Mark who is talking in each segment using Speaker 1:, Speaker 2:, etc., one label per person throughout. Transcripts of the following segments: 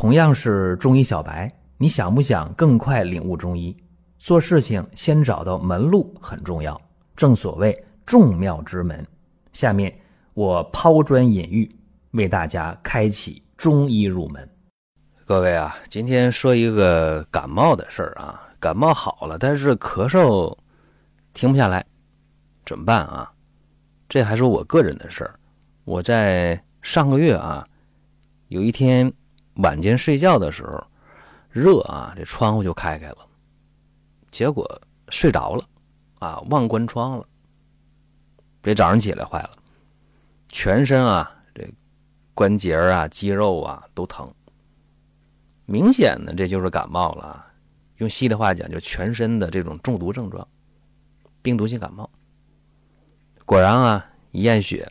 Speaker 1: 同样是中医小白，你想不想更快领悟中医？做事情先找到门路很重要，正所谓众妙之门。下面我抛砖引玉，为大家开启中医入门。
Speaker 2: 各位啊，今天说一个感冒的事儿啊，感冒好了，但是咳嗽停不下来，怎么办啊？这还是我个人的事儿。我在上个月啊，有一天晚间睡觉的时候，热啊，这窗户就开开了，结果睡着了，啊，忘关窗了。这早上起来坏了，全身啊，这关节啊、肌肉啊都疼。明显的，这就是感冒了。用西医的话讲，就全身的这种中毒症状，病毒性感冒。果然啊，一验血，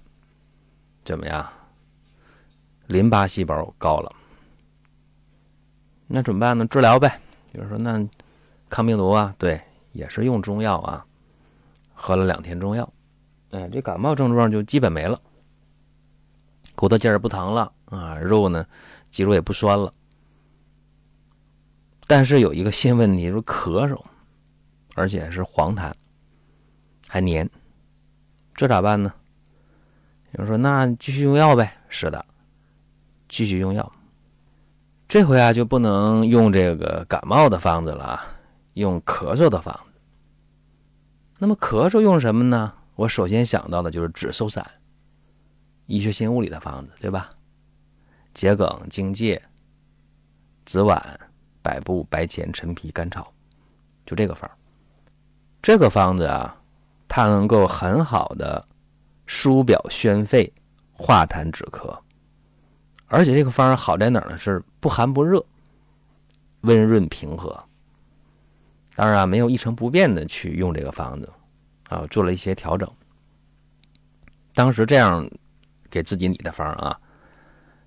Speaker 2: 怎么样？淋巴细胞高了。那怎么办呢？治疗呗。有人说，那抗病毒啊，对，也是用中药啊。喝了两天中药，哎，这感冒症状就基本没了，骨头劲儿不疼了啊，肉呢，肌肉也不酸了。但是有一个新问题，说咳嗽，而且是黄痰，还黏，这咋办呢？有人说那继续用药呗。是的，继续用药。这回啊就不能用这个感冒的方子了，用咳嗽的方子。那么咳嗽用什么呢？我首先想到的就是止嗽散，医学新物理的方子，对吧？桔梗、荆芥、紫菀。百部、白钱、陈皮、甘草，就这个方这个方子啊，它能够很好的疏表宣肺、化痰止咳，而且这个方好在哪儿呢？是不寒不热，温润平和。当然啊，没有一成不变的去用这个方子啊，做了一些调整。当时这样给自己拟的方啊：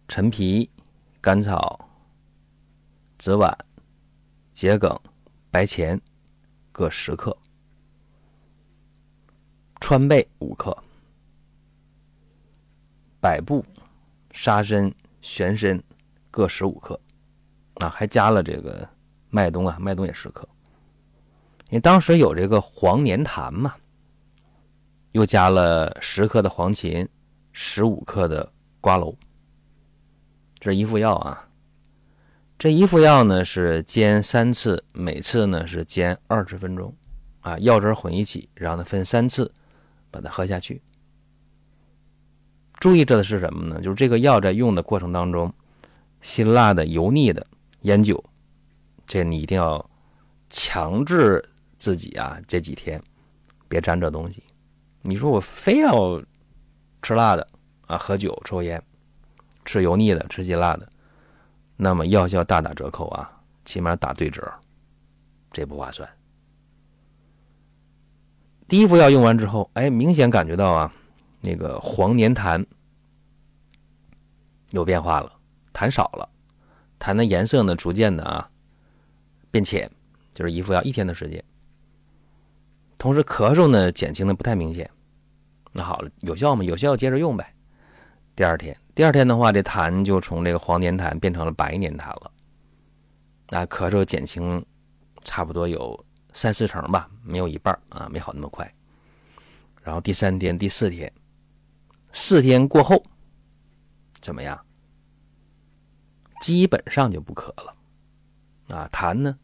Speaker 2: 陈皮、甘草。紫菀、桔梗、白钱各十克，川贝五克，百部、沙参、玄参各十五克，啊，还加了这个麦冬啊，麦冬也十克。因为当时有这个黄连檀嘛，又加了十克的黄芩，十五克的瓜蒌，这一副药啊。这一副药呢是煎三次，每次呢是煎二十分钟，啊，药汁混一起，然后呢分三次把它喝下去。注意着的是什么呢？就是这个药在用的过程当中，辛辣的、油腻的、烟酒，这你一定要强制自己啊，这几天别沾这东西。你说我非要吃辣的啊，喝酒、抽烟，吃油腻的、吃辛辣的。那么药效大打折扣啊，起码打对折，这不划算。第一副药用完之后，哎，明显感觉到啊，那个黄连痰有变化了，痰少了，痰的颜色呢逐渐的啊变浅，就是一副药一天的时间。同时咳嗽呢减轻的不太明显，那好了，有效吗？有效，接着用呗。第二天，第二天的话，这痰就从这个黄黏痰变成了白黏痰了。那咳嗽减轻，差不多有三四成吧，没有一半啊，没好那么快。然后第三天、第四天，四天过后，怎么样？基本上就不咳了。啊，痰呢，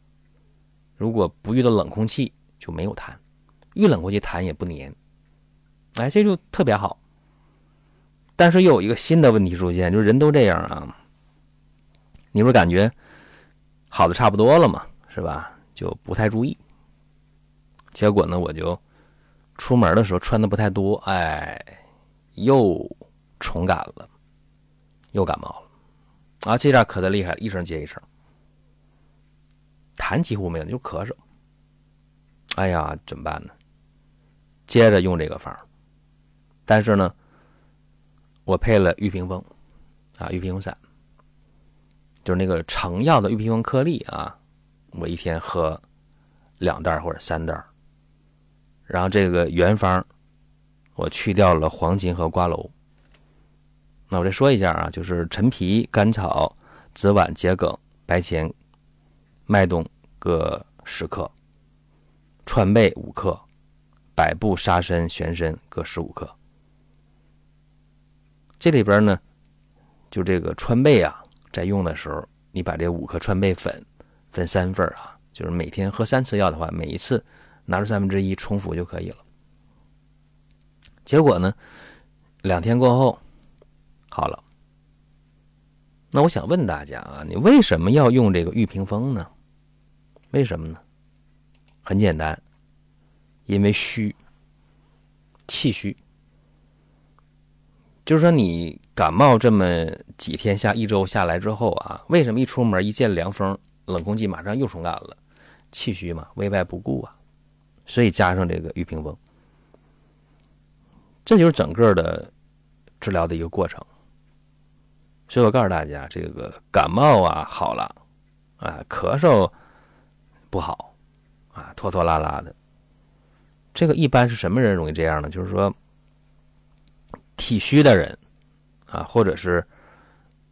Speaker 2: 如果不遇到冷空气就没有痰，遇冷空气痰也不黏。哎，这就特别好。但是又有一个新的问题出现，就是人都这样啊，你不是感觉好的差不多了嘛，是吧？就不太注意，结果呢，我就出门的时候穿的不太多，哎，又重感了，又感冒了，啊，这下咳的厉害，一声接一声，痰几乎没有，就咳嗽，哎呀，怎么办呢？接着用这个方，但是呢。我配了玉屏风，啊，玉屏风散，就是那个成药的玉屏风颗粒啊。我一天喝两袋或者三袋。然后这个原方，我去掉了黄芩和瓜蒌。那我再说一下啊，就是陈皮、甘草、紫菀、桔梗、白钱、麦冬各十克，川贝五克，百部、沙参、玄参各十五克。这里边呢，就这个川贝啊，在用的时候，你把这五克川贝粉分三份啊，就是每天喝三次药的话，每一次拿出三分之一冲服就可以了。结果呢，两天过后好了。那我想问大家啊，你为什么要用这个玉屏风呢？为什么呢？很简单，因为虚，气虚。就是说，你感冒这么几天下一周下来之后啊，为什么一出门一见凉风，冷空气马上又冲干了？气虚嘛，内外不顾啊，所以加上这个玉屏风，这就是整个的治疗的一个过程。所以我告诉大家，这个感冒啊好了，啊咳嗽不好，啊拖拖拉拉的，这个一般是什么人容易这样呢？就是说体虚的人，啊或者是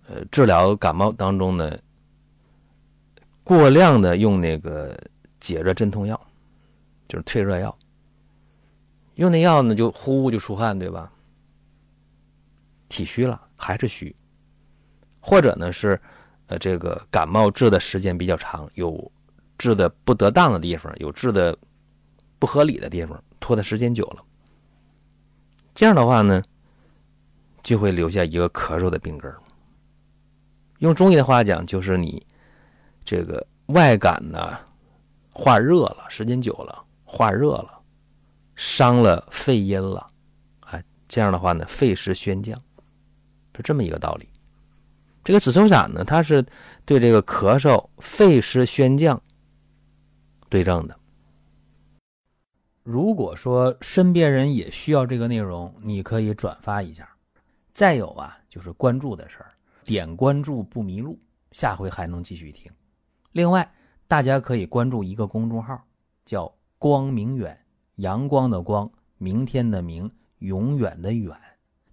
Speaker 2: 呃治疗感冒当中呢过量的用那个解热镇痛药，就是退热药，用那药呢就呼就出汗，对吧？体虚了还是虚。或者呢是，呃，这个感冒治的时间比较长，有治的不得当的地方，有治的不合理的地方，拖的时间久了，这样的话呢，就会留下一个咳嗽的病根用中医的话讲，就是你这个外感呢化热了，时间久了化热了，伤了肺阴了，啊，这样的话呢，肺湿宣降，是这么一个道理。这个紫松散呢，它是对这个咳嗽、肺湿宣降对症的。
Speaker 1: 如果说身边人也需要这个内容，你可以转发一下。再有啊，就是关注的事儿，点关注不迷路，下回还能继续听。另外，大家可以关注一个公众号，叫“光明远”，阳光的光，明天的明，永远的远。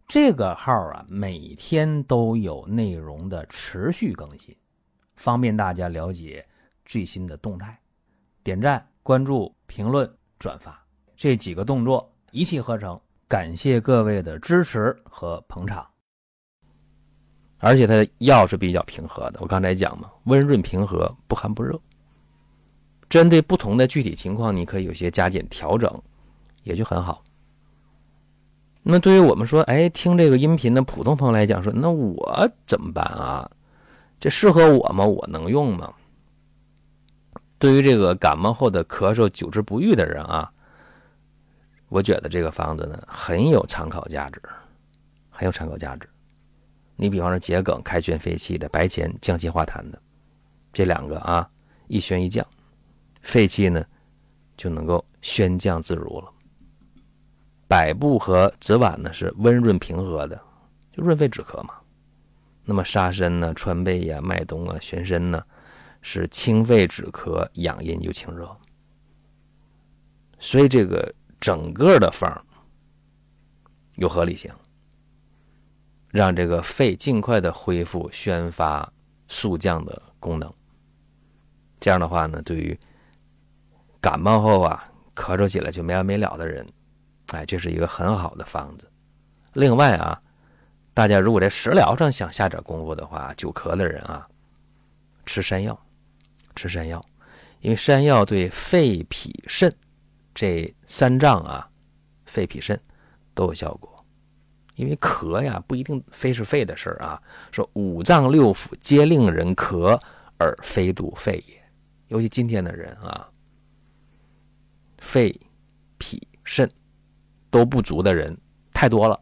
Speaker 1: 这个号啊，每天都有内容的持续更新，方便大家了解最新的动态。点赞、关注、评论、转发这几个动作一气呵成，感谢各位的支持和捧场。
Speaker 2: 而且它的药是比较平和的，我刚才讲嘛，温润平和，不寒不热。针对不同的具体情况，你可以有些加减调整，也就很好。那对于我们说，哎，听这个音频的普通朋友来讲，说那我怎么办啊？这适合我吗？我能用吗？对于这个感冒后的咳嗽久治不愈的人啊，我觉得这个方子呢很有参考价值，很有参考价值。你比方说桔梗开宣肺气的，白钱降气化痰的，这两个啊一宣一降，肺气呢就能够宣降自如了。百部和紫菀呢是温润平和的，就润肺止咳嘛。那么沙参呢、川贝呀、麦冬啊、玄参呢，是清肺止咳、养阴又清热。所以这个整个的方有合理性，让这个肺尽快的恢复宣发肃降的功能。这样的话呢，对于感冒后啊咳嗽起来就没完没了的人。哎，这是一个很好的方子。另外啊，大家如果在食疗上想下点功夫的话，久咳的人啊，吃山药，吃山药，因为山药对肺、脾、肾这三脏啊，肺、脾、肾都有效果。因为咳呀，不一定非是肺的事儿啊。说五脏六腑皆令人咳，而非独肺也。尤其今天的人啊，肺、脾、肾。都不足的人太多了，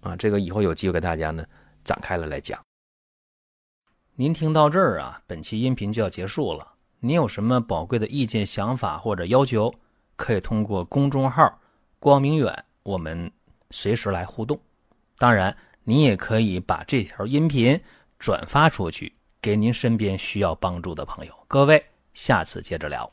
Speaker 2: 啊，这个以后有机会给大家呢展开了来讲。
Speaker 1: 您听到这儿啊，本期音频就要结束了。您有什么宝贵的意见、想法或者要求，可以通过公众号“光明远”我们随时来互动。当然，您也可以把这条音频转发出去，给您身边需要帮助的朋友。各位，下次接着聊。